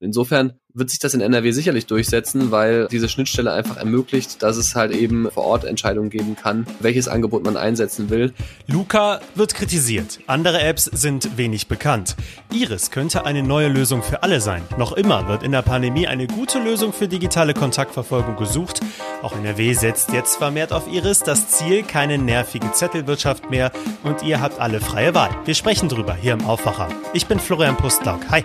Insofern wird sich das in NRW sicherlich durchsetzen, weil diese Schnittstelle einfach ermöglicht, dass es halt eben vor Ort Entscheidungen geben kann, welches Angebot man einsetzen will. Luca wird kritisiert. Andere Apps sind wenig bekannt. Iris könnte eine neue Lösung für alle sein. Noch immer wird in der Pandemie eine gute Lösung für digitale Kontaktverfolgung gesucht. Auch NRW setzt jetzt vermehrt auf Iris. Das Ziel, keine nervige Zettelwirtschaft mehr und ihr habt alle freie Wahl. Wir sprechen drüber hier im Aufwacher. Ich bin Florian Pustlauk. Hi.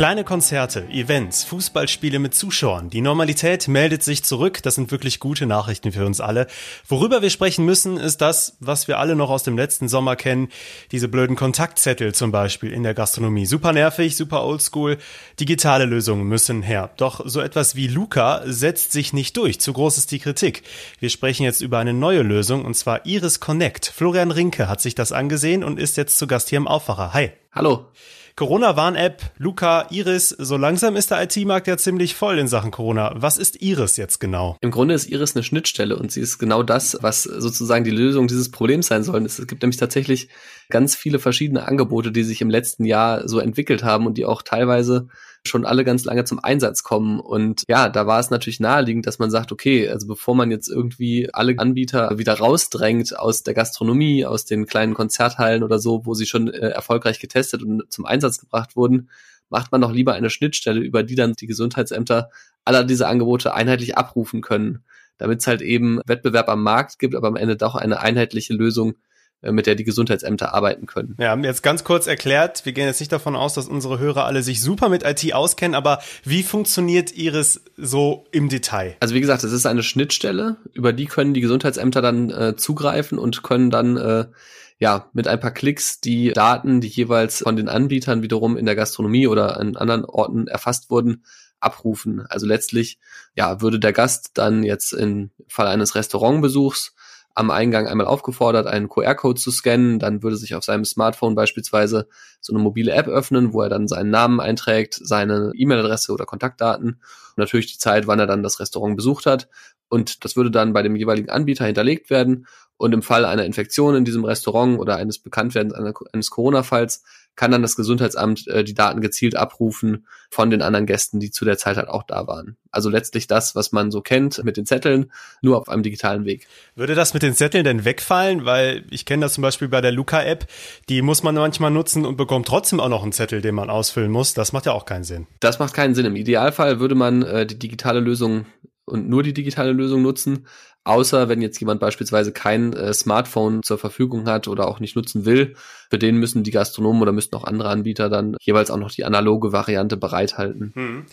Kleine Konzerte, Events, Fußballspiele mit Zuschauern. Die Normalität meldet sich zurück. Das sind wirklich gute Nachrichten für uns alle. Worüber wir sprechen müssen, ist das, was wir alle noch aus dem letzten Sommer kennen. Diese blöden Kontaktzettel zum Beispiel in der Gastronomie. Super nervig, super oldschool. Digitale Lösungen müssen her. Doch so etwas wie Luca setzt sich nicht durch. Zu groß ist die Kritik. Wir sprechen jetzt über eine neue Lösung und zwar Iris Connect. Florian Rinke hat sich das angesehen und ist jetzt zu Gast hier im Aufwacher. Hi. Hallo. Corona-Warn-App, Luca, Iris, so langsam ist der IT-Markt ja ziemlich voll in Sachen Corona. Was ist Iris jetzt genau? Im Grunde ist Iris eine Schnittstelle und sie ist genau das, was sozusagen die Lösung dieses Problems sein soll. Es gibt nämlich tatsächlich ganz viele verschiedene Angebote, die sich im letzten Jahr so entwickelt haben und die auch teilweise schon alle ganz lange zum Einsatz kommen. Und ja, da war es natürlich naheliegend, dass man sagt, okay, also bevor man jetzt irgendwie alle Anbieter wieder rausdrängt aus der Gastronomie, aus den kleinen Konzerthallen oder so, wo sie schon äh, erfolgreich getestet und zum Einsatz gebracht wurden, macht man doch lieber eine Schnittstelle, über die dann die Gesundheitsämter aller diese Angebote einheitlich abrufen können, damit es halt eben Wettbewerb am Markt gibt, aber am Ende doch eine einheitliche Lösung äh, mit der die Gesundheitsämter arbeiten können. Wir haben jetzt ganz kurz erklärt, wir gehen jetzt nicht davon aus, dass unsere Hörer alle sich super mit IT auskennen, aber wie funktioniert Iris so im Detail? Also wie gesagt, es ist eine Schnittstelle, über die können die Gesundheitsämter dann äh, zugreifen und können dann äh, ja mit ein paar Klicks die Daten, die jeweils von den Anbietern wiederum in der Gastronomie oder an anderen Orten erfasst wurden, abrufen. Also letztlich ja würde der Gast dann jetzt im Fall eines Restaurantbesuchs am Eingang einmal aufgefordert, einen QR-Code zu scannen. Dann würde sich auf seinem Smartphone beispielsweise so eine mobile App öffnen, wo er dann seinen Namen einträgt, seine E-Mail-Adresse oder Kontaktdaten und natürlich die Zeit, wann er dann das Restaurant besucht hat. Und das würde dann bei dem jeweiligen Anbieter hinterlegt werden. Und im Fall einer Infektion in diesem Restaurant oder eines Bekanntwerdens eines Corona-Falls kann dann das Gesundheitsamt äh, die Daten gezielt abrufen von den anderen Gästen, die zu der Zeit halt auch da waren. Also letztlich das, was man so kennt mit den Zetteln, nur auf einem digitalen Weg. Würde das mit den Zetteln denn wegfallen? Weil ich kenne das zum Beispiel bei der Luca-App, die muss man manchmal nutzen und bekommt trotzdem auch noch einen Zettel, den man ausfüllen muss. Das macht ja auch keinen Sinn. Das macht keinen Sinn. Im Idealfall würde man äh, die digitale Lösung und nur die digitale Lösung nutzen. Außer wenn jetzt jemand beispielsweise kein äh, Smartphone zur Verfügung hat oder auch nicht nutzen will, für den müssen die Gastronomen oder müssten auch andere Anbieter dann jeweils auch noch die analoge Variante bereithalten. Hm.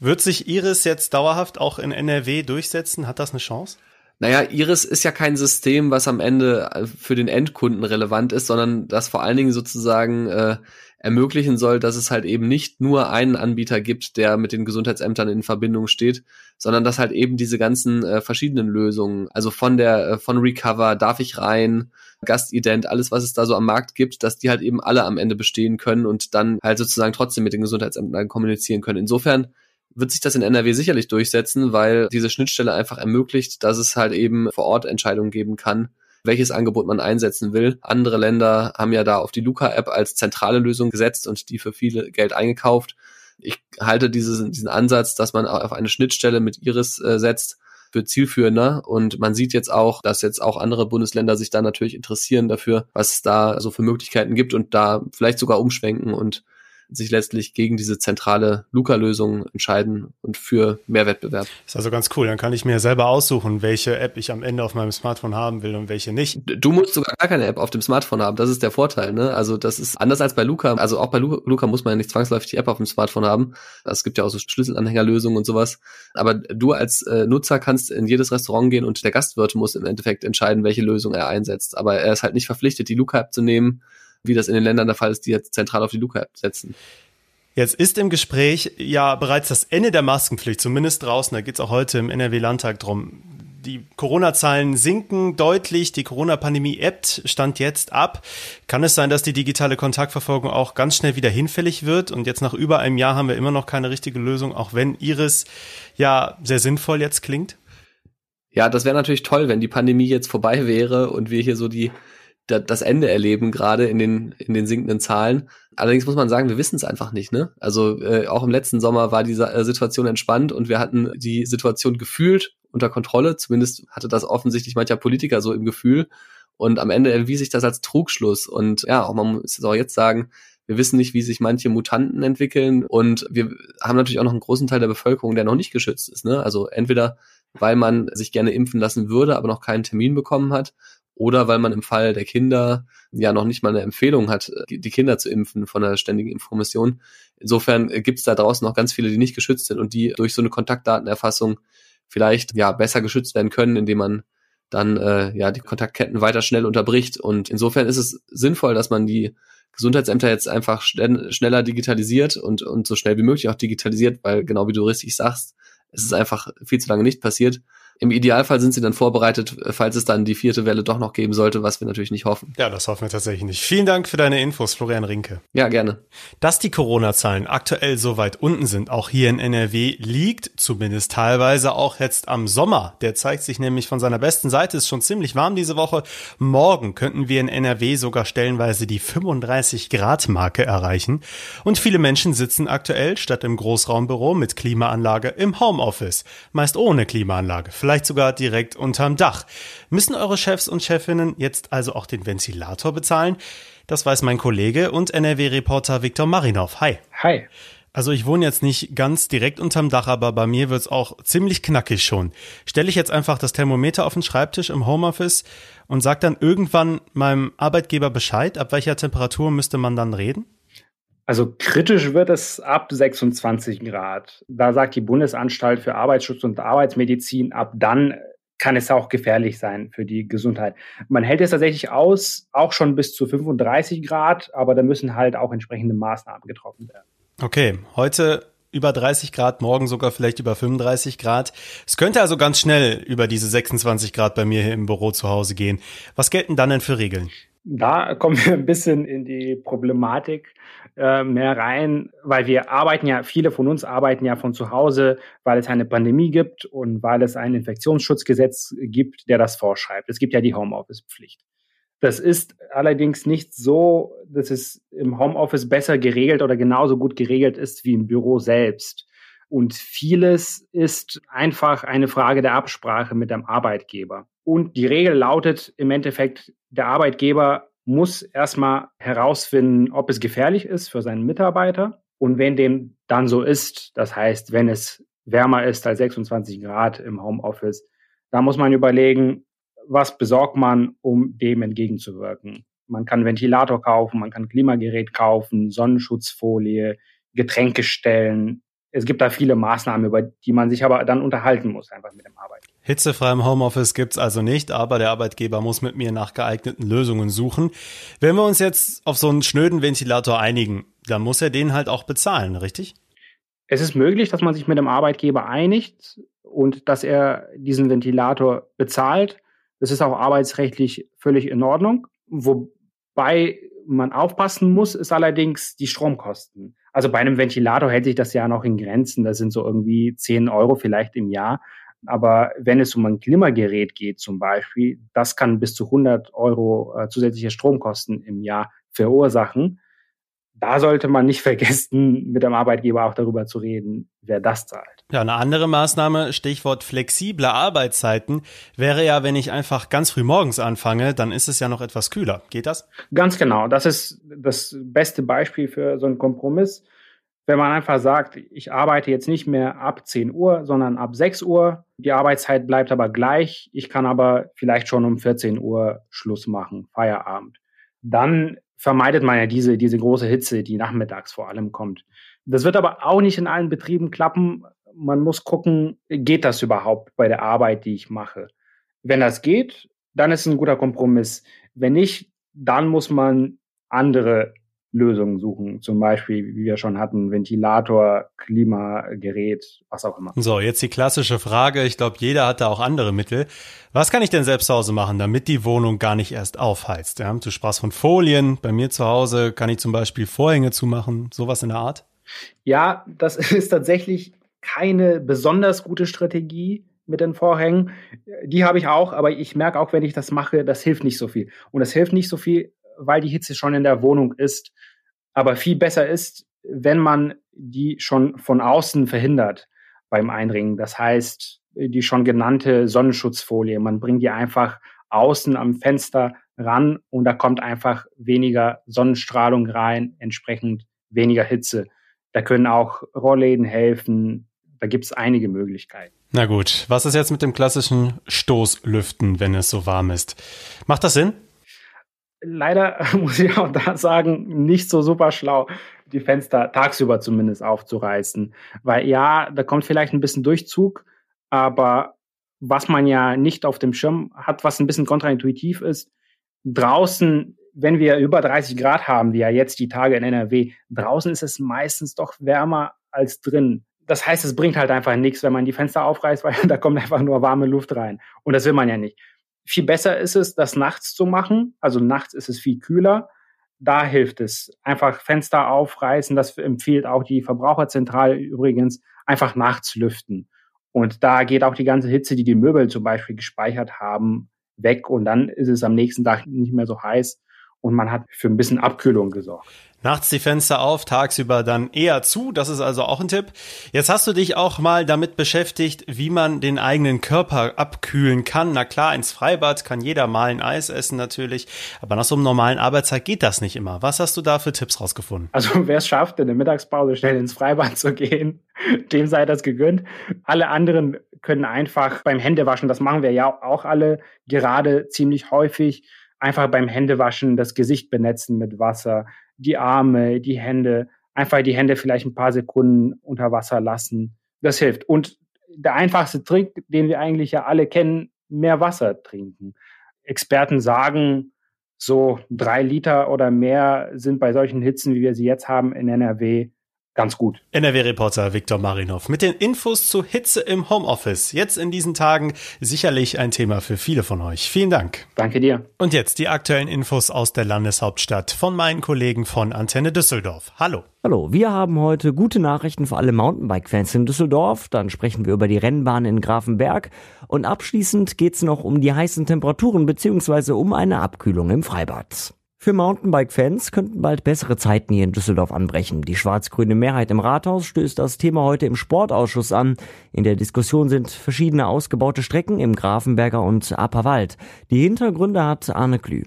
Wird sich Iris jetzt dauerhaft auch in NRW durchsetzen? Hat das eine Chance? Naja, Iris ist ja kein System, was am Ende äh, für den Endkunden relevant ist, sondern das vor allen Dingen sozusagen äh, ermöglichen soll, dass es halt eben nicht nur einen Anbieter gibt, der mit den Gesundheitsämtern in Verbindung steht, sondern dass halt eben diese ganzen äh, verschiedenen Lösungen, also von der äh, von Recover, darf ich rein, Gastident, alles was es da so am Markt gibt, dass die halt eben alle am Ende bestehen können und dann halt sozusagen trotzdem mit den Gesundheitsämtern kommunizieren können. Insofern wird sich das in NRW sicherlich durchsetzen, weil diese Schnittstelle einfach ermöglicht, dass es halt eben vor Ort Entscheidungen geben kann, welches Angebot man einsetzen will. Andere Länder haben ja da auf die Luca-App als zentrale Lösung gesetzt und die für viele Geld eingekauft. Ich halte diese, diesen Ansatz, dass man auf eine Schnittstelle mit Iris äh, setzt, für zielführender. Und man sieht jetzt auch, dass jetzt auch andere Bundesländer sich da natürlich interessieren dafür, was es da so für Möglichkeiten gibt und da vielleicht sogar umschwenken und sich letztlich gegen diese zentrale Luca-Lösung entscheiden und für mehr Wettbewerb. Das ist also ganz cool. Dann kann ich mir selber aussuchen, welche App ich am Ende auf meinem Smartphone haben will und welche nicht. Du musst sogar gar keine App auf dem Smartphone haben. Das ist der Vorteil. Ne? Also das ist anders als bei Luca. Also auch bei Luca muss man ja nicht zwangsläufig die App auf dem Smartphone haben. Es gibt ja auch so Schlüsselanhängerlösungen und sowas. Aber du als äh, Nutzer kannst in jedes Restaurant gehen und der Gastwirt muss im Endeffekt entscheiden, welche Lösung er einsetzt. Aber er ist halt nicht verpflichtet, die Luca-App zu nehmen wie das in den Ländern der Fall ist, die jetzt zentral auf die Luca-App setzen. Jetzt ist im Gespräch ja bereits das Ende der Maskenpflicht, zumindest draußen. Da geht es auch heute im NRW-Landtag drum. Die Corona-Zahlen sinken deutlich, die Corona-Pandemie ebbt, stand jetzt ab. Kann es sein, dass die digitale Kontaktverfolgung auch ganz schnell wieder hinfällig wird? Und jetzt nach über einem Jahr haben wir immer noch keine richtige Lösung, auch wenn Iris ja sehr sinnvoll jetzt klingt? Ja, das wäre natürlich toll, wenn die Pandemie jetzt vorbei wäre und wir hier so die das Ende erleben, gerade in den, in den sinkenden Zahlen. Allerdings muss man sagen, wir wissen es einfach nicht. Ne? Also äh, auch im letzten Sommer war diese äh, Situation entspannt und wir hatten die Situation gefühlt unter Kontrolle. Zumindest hatte das offensichtlich mancher Politiker so im Gefühl. Und am Ende erwies sich das als Trugschluss. Und ja, auch man muss auch jetzt sagen, wir wissen nicht, wie sich manche Mutanten entwickeln. Und wir haben natürlich auch noch einen großen Teil der Bevölkerung, der noch nicht geschützt ist. Ne? Also entweder weil man sich gerne impfen lassen würde, aber noch keinen Termin bekommen hat, oder weil man im Fall der Kinder ja noch nicht mal eine Empfehlung hat, die Kinder zu impfen von der ständigen Information. Insofern gibt es da draußen noch ganz viele, die nicht geschützt sind und die durch so eine Kontaktdatenerfassung vielleicht ja besser geschützt werden können, indem man dann äh, ja die Kontaktketten weiter schnell unterbricht. Und insofern ist es sinnvoll, dass man die Gesundheitsämter jetzt einfach schneller digitalisiert und, und so schnell wie möglich auch digitalisiert, weil genau wie du richtig sagst, es ist einfach viel zu lange nicht passiert. Im Idealfall sind sie dann vorbereitet, falls es dann die vierte Welle doch noch geben sollte, was wir natürlich nicht hoffen. Ja, das hoffen wir tatsächlich nicht. Vielen Dank für deine Infos, Florian Rinke. Ja, gerne. Dass die Corona-Zahlen aktuell so weit unten sind, auch hier in NRW, liegt zumindest teilweise auch jetzt am Sommer. Der zeigt sich nämlich von seiner besten Seite, ist schon ziemlich warm diese Woche. Morgen könnten wir in NRW sogar stellenweise die 35 Grad Marke erreichen. Und viele Menschen sitzen aktuell statt im Großraumbüro mit Klimaanlage im Homeoffice. Meist ohne Klimaanlage vielleicht sogar direkt unterm Dach. Müssen eure Chefs und Chefinnen jetzt also auch den Ventilator bezahlen? Das weiß mein Kollege und NRW-Reporter Viktor Marinov. Hi. Hi. Also ich wohne jetzt nicht ganz direkt unterm Dach, aber bei mir wird's auch ziemlich knackig schon. Stelle ich jetzt einfach das Thermometer auf den Schreibtisch im Homeoffice und sag dann irgendwann meinem Arbeitgeber Bescheid, ab welcher Temperatur müsste man dann reden? Also kritisch wird es ab 26 Grad. Da sagt die Bundesanstalt für Arbeitsschutz und Arbeitsmedizin, ab dann kann es auch gefährlich sein für die Gesundheit. Man hält es tatsächlich aus, auch schon bis zu 35 Grad, aber da müssen halt auch entsprechende Maßnahmen getroffen werden. Okay, heute über 30 Grad, morgen sogar vielleicht über 35 Grad. Es könnte also ganz schnell über diese 26 Grad bei mir hier im Büro zu Hause gehen. Was gelten dann denn für Regeln? Da kommen wir ein bisschen in die Problematik äh, mehr rein, weil wir arbeiten ja, viele von uns arbeiten ja von zu Hause, weil es eine Pandemie gibt und weil es ein Infektionsschutzgesetz gibt, der das vorschreibt. Es gibt ja die Homeoffice-Pflicht. Das ist allerdings nicht so, dass es im Homeoffice besser geregelt oder genauso gut geregelt ist wie im Büro selbst. Und vieles ist einfach eine Frage der Absprache mit dem Arbeitgeber. Und die Regel lautet im Endeffekt, der Arbeitgeber muss erstmal herausfinden, ob es gefährlich ist für seinen Mitarbeiter. Und wenn dem dann so ist, das heißt, wenn es wärmer ist als 26 Grad im Homeoffice, da muss man überlegen, was besorgt man, um dem entgegenzuwirken. Man kann Ventilator kaufen, man kann Klimagerät kaufen, Sonnenschutzfolie, Getränke stellen, es gibt da viele Maßnahmen, über die man sich aber dann unterhalten muss, einfach mit dem Arbeitgeber. Hitzefrei im Homeoffice gibt's also nicht, aber der Arbeitgeber muss mit mir nach geeigneten Lösungen suchen. Wenn wir uns jetzt auf so einen schnöden Ventilator einigen, dann muss er den halt auch bezahlen, richtig? Es ist möglich, dass man sich mit dem Arbeitgeber einigt und dass er diesen Ventilator bezahlt. Das ist auch arbeitsrechtlich völlig in Ordnung. Wobei man aufpassen muss, ist allerdings die Stromkosten. Also bei einem Ventilator hält sich das ja noch in Grenzen. Das sind so irgendwie 10 Euro vielleicht im Jahr. Aber wenn es um ein Klimagerät geht zum Beispiel, das kann bis zu 100 Euro äh, zusätzliche Stromkosten im Jahr verursachen da sollte man nicht vergessen, mit dem Arbeitgeber auch darüber zu reden, wer das zahlt. Ja, eine andere Maßnahme, Stichwort flexible Arbeitszeiten, wäre ja, wenn ich einfach ganz früh morgens anfange, dann ist es ja noch etwas kühler. Geht das? Ganz genau. Das ist das beste Beispiel für so einen Kompromiss. Wenn man einfach sagt, ich arbeite jetzt nicht mehr ab 10 Uhr, sondern ab 6 Uhr. Die Arbeitszeit bleibt aber gleich. Ich kann aber vielleicht schon um 14 Uhr Schluss machen, Feierabend. Dann vermeidet man ja diese, diese große Hitze, die nachmittags vor allem kommt. Das wird aber auch nicht in allen Betrieben klappen. Man muss gucken, geht das überhaupt bei der Arbeit, die ich mache? Wenn das geht, dann ist es ein guter Kompromiss. Wenn nicht, dann muss man andere Lösungen suchen. Zum Beispiel, wie wir schon hatten, Ventilator, Klimagerät, was auch immer. So, jetzt die klassische Frage. Ich glaube, jeder hat da auch andere Mittel. Was kann ich denn selbst zu Hause machen, damit die Wohnung gar nicht erst aufheizt? Ja, du sprachst von Folien. Bei mir zu Hause kann ich zum Beispiel Vorhänge zumachen. Sowas in der Art? Ja, das ist tatsächlich keine besonders gute Strategie. mit den Vorhängen. Die habe ich auch, aber ich merke auch, wenn ich das mache, das hilft nicht so viel. Und das hilft nicht so viel, weil die Hitze schon in der Wohnung ist. Aber viel besser ist, wenn man die schon von außen verhindert beim Einringen. Das heißt, die schon genannte Sonnenschutzfolie. Man bringt die einfach außen am Fenster ran und da kommt einfach weniger Sonnenstrahlung rein, entsprechend weniger Hitze. Da können auch Rollläden helfen. Da gibt es einige Möglichkeiten. Na gut, was ist jetzt mit dem klassischen Stoßlüften, wenn es so warm ist? Macht das Sinn? Leider muss ich auch da sagen, nicht so super schlau, die Fenster tagsüber zumindest aufzureißen. Weil ja, da kommt vielleicht ein bisschen Durchzug, aber was man ja nicht auf dem Schirm hat, was ein bisschen kontraintuitiv ist, draußen, wenn wir über 30 Grad haben, wie ja jetzt die Tage in NRW, draußen ist es meistens doch wärmer als drin. Das heißt, es bringt halt einfach nichts, wenn man die Fenster aufreißt, weil da kommt einfach nur warme Luft rein. Und das will man ja nicht. Viel besser ist es, das nachts zu machen. Also nachts ist es viel kühler. Da hilft es. Einfach Fenster aufreißen. Das empfiehlt auch die Verbraucherzentrale übrigens. Einfach nachts lüften. Und da geht auch die ganze Hitze, die die Möbel zum Beispiel gespeichert haben, weg. Und dann ist es am nächsten Tag nicht mehr so heiß und man hat für ein bisschen Abkühlung gesorgt. Nachts die Fenster auf, tagsüber dann eher zu. Das ist also auch ein Tipp. Jetzt hast du dich auch mal damit beschäftigt, wie man den eigenen Körper abkühlen kann. Na klar, ins Freibad kann jeder mal ein Eis essen natürlich. Aber nach so einem normalen Arbeitszeit geht das nicht immer. Was hast du da für Tipps rausgefunden? Also wer es schafft, in der Mittagspause schnell ins Freibad zu gehen, dem sei das gegönnt. Alle anderen können einfach beim Händewaschen, das machen wir ja auch alle gerade ziemlich häufig, einfach beim Händewaschen das Gesicht benetzen mit Wasser, die Arme, die Hände, einfach die Hände vielleicht ein paar Sekunden unter Wasser lassen. Das hilft. Und der einfachste Trick, den wir eigentlich ja alle kennen, mehr Wasser trinken. Experten sagen, so drei Liter oder mehr sind bei solchen Hitzen, wie wir sie jetzt haben in NRW, ganz gut. NRW-Reporter Viktor Marinov mit den Infos zu Hitze im Homeoffice. Jetzt in diesen Tagen sicherlich ein Thema für viele von euch. Vielen Dank. Danke dir. Und jetzt die aktuellen Infos aus der Landeshauptstadt von meinen Kollegen von Antenne Düsseldorf. Hallo. Hallo, wir haben heute gute Nachrichten für alle Mountainbike-Fans in Düsseldorf. Dann sprechen wir über die Rennbahn in Grafenberg. Und abschließend geht's noch um die heißen Temperaturen bzw. um eine Abkühlung im Freibad. Für Mountainbike-Fans könnten bald bessere Zeiten hier in Düsseldorf anbrechen. Die schwarz-grüne Mehrheit im Rathaus stößt das Thema heute im Sportausschuss an. In der Diskussion sind verschiedene ausgebaute Strecken im Grafenberger und Apperwald. Die Hintergründe hat Arne Klü.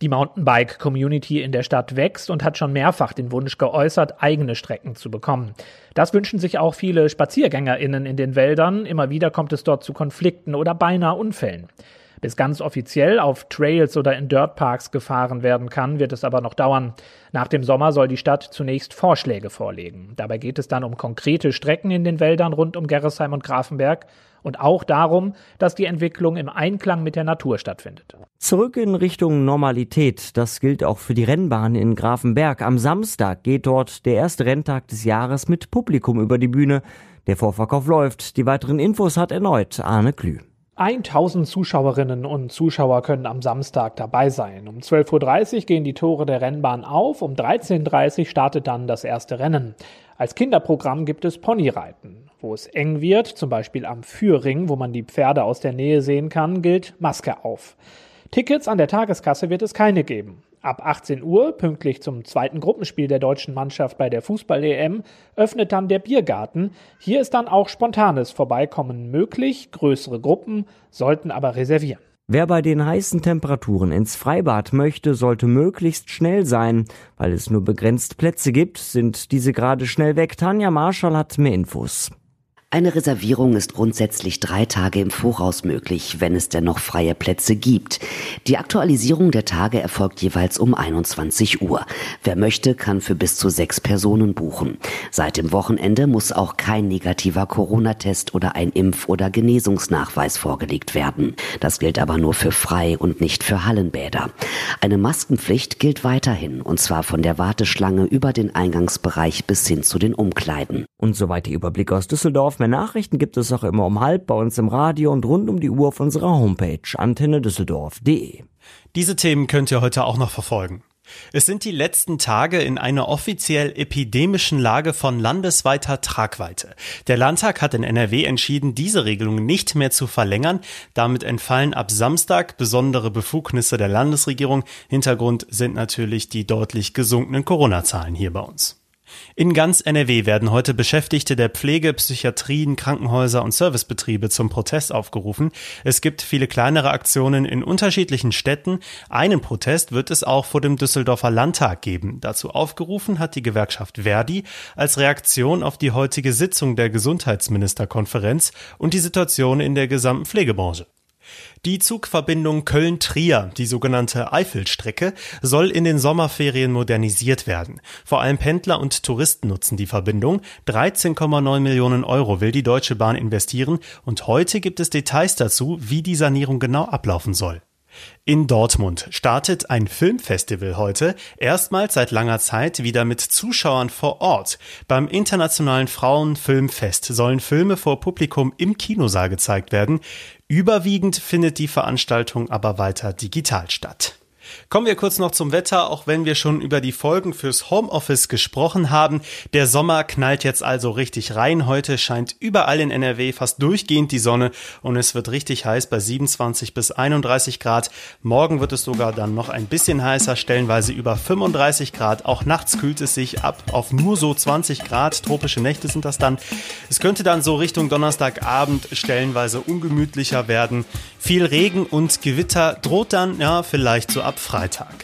Die Mountainbike-Community in der Stadt wächst und hat schon mehrfach den Wunsch geäußert, eigene Strecken zu bekommen. Das wünschen sich auch viele SpaziergängerInnen in den Wäldern. Immer wieder kommt es dort zu Konflikten oder beinahe Unfällen. Bis ganz offiziell auf Trails oder in Dirtparks gefahren werden kann, wird es aber noch dauern. Nach dem Sommer soll die Stadt zunächst Vorschläge vorlegen. Dabei geht es dann um konkrete Strecken in den Wäldern rund um Gerresheim und Grafenberg und auch darum, dass die Entwicklung im Einklang mit der Natur stattfindet. Zurück in Richtung Normalität. Das gilt auch für die Rennbahn in Grafenberg. Am Samstag geht dort der erste Renntag des Jahres mit Publikum über die Bühne. Der Vorverkauf läuft. Die weiteren Infos hat erneut Arne Klü. 1000 Zuschauerinnen und Zuschauer können am Samstag dabei sein. Um 12.30 Uhr gehen die Tore der Rennbahn auf, um 13.30 Uhr startet dann das erste Rennen. Als Kinderprogramm gibt es Ponyreiten. Wo es eng wird, zum Beispiel am Führring, wo man die Pferde aus der Nähe sehen kann, gilt Maske auf. Tickets an der Tageskasse wird es keine geben. Ab 18 Uhr, pünktlich zum zweiten Gruppenspiel der deutschen Mannschaft bei der Fußball-EM, öffnet dann der Biergarten. Hier ist dann auch spontanes Vorbeikommen möglich. Größere Gruppen sollten aber reservieren. Wer bei den heißen Temperaturen ins Freibad möchte, sollte möglichst schnell sein. Weil es nur begrenzt Plätze gibt, sind diese gerade schnell weg. Tanja Marschall hat mehr Infos. Eine Reservierung ist grundsätzlich drei Tage im Voraus möglich, wenn es denn noch freie Plätze gibt. Die Aktualisierung der Tage erfolgt jeweils um 21 Uhr. Wer möchte, kann für bis zu sechs Personen buchen. Seit dem Wochenende muss auch kein negativer Corona-Test oder ein Impf- oder Genesungsnachweis vorgelegt werden. Das gilt aber nur für Frei- und nicht für Hallenbäder. Eine Maskenpflicht gilt weiterhin, und zwar von der Warteschlange über den Eingangsbereich bis hin zu den Umkleiden. Und soweit der Überblick aus Düsseldorf. Mehr Nachrichten gibt es auch immer um halb bei uns im Radio und rund um die Uhr auf unserer Homepage antennedüsseldorf.de. Diese Themen könnt ihr heute auch noch verfolgen. Es sind die letzten Tage in einer offiziell epidemischen Lage von landesweiter Tragweite. Der Landtag hat in NRW entschieden, diese Regelung nicht mehr zu verlängern. Damit entfallen ab Samstag besondere Befugnisse der Landesregierung. Hintergrund sind natürlich die deutlich gesunkenen Corona-Zahlen hier bei uns. In ganz NRW werden heute Beschäftigte der Pflege, Psychiatrien, Krankenhäuser und Servicebetriebe zum Protest aufgerufen. Es gibt viele kleinere Aktionen in unterschiedlichen Städten. Einen Protest wird es auch vor dem Düsseldorfer Landtag geben. Dazu aufgerufen hat die Gewerkschaft Verdi als Reaktion auf die heutige Sitzung der Gesundheitsministerkonferenz und die Situation in der gesamten Pflegebranche. Die Zugverbindung Köln-Trier, die sogenannte Eifelstrecke, soll in den Sommerferien modernisiert werden. Vor allem Pendler und Touristen nutzen die Verbindung. 13,9 Millionen Euro will die Deutsche Bahn investieren und heute gibt es Details dazu, wie die Sanierung genau ablaufen soll. In Dortmund startet ein Filmfestival heute, erstmals seit langer Zeit wieder mit Zuschauern vor Ort. Beim Internationalen Frauenfilmfest sollen Filme vor Publikum im Kinosaal gezeigt werden. Überwiegend findet die Veranstaltung aber weiter digital statt. Kommen wir kurz noch zum Wetter, auch wenn wir schon über die Folgen fürs Homeoffice gesprochen haben. Der Sommer knallt jetzt also richtig rein. Heute scheint überall in NRW fast durchgehend die Sonne und es wird richtig heiß bei 27 bis 31 Grad. Morgen wird es sogar dann noch ein bisschen heißer, stellenweise über 35 Grad. Auch nachts kühlt es sich ab auf nur so 20 Grad. Tropische Nächte sind das dann. Es könnte dann so Richtung Donnerstagabend stellenweise ungemütlicher werden. Viel Regen und Gewitter droht dann, ja, vielleicht so ab Freitag.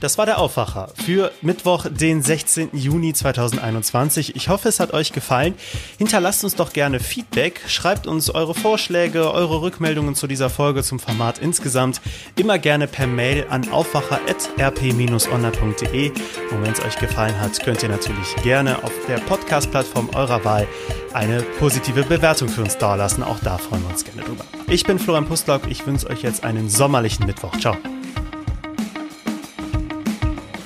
Das war der Aufwacher für Mittwoch, den 16. Juni 2021. Ich hoffe, es hat euch gefallen. Hinterlasst uns doch gerne Feedback, schreibt uns eure Vorschläge, eure Rückmeldungen zu dieser Folge zum Format insgesamt immer gerne per Mail an aufwacher.rp-online.de. Und wenn es euch gefallen hat, könnt ihr natürlich gerne auf der Podcast-Plattform eurer Wahl eine positive Bewertung für uns dalassen. Auch da freuen wir uns gerne drüber. Ich bin Florian Pustlock. Ich wünsche euch jetzt einen sommerlichen Mittwoch. Ciao.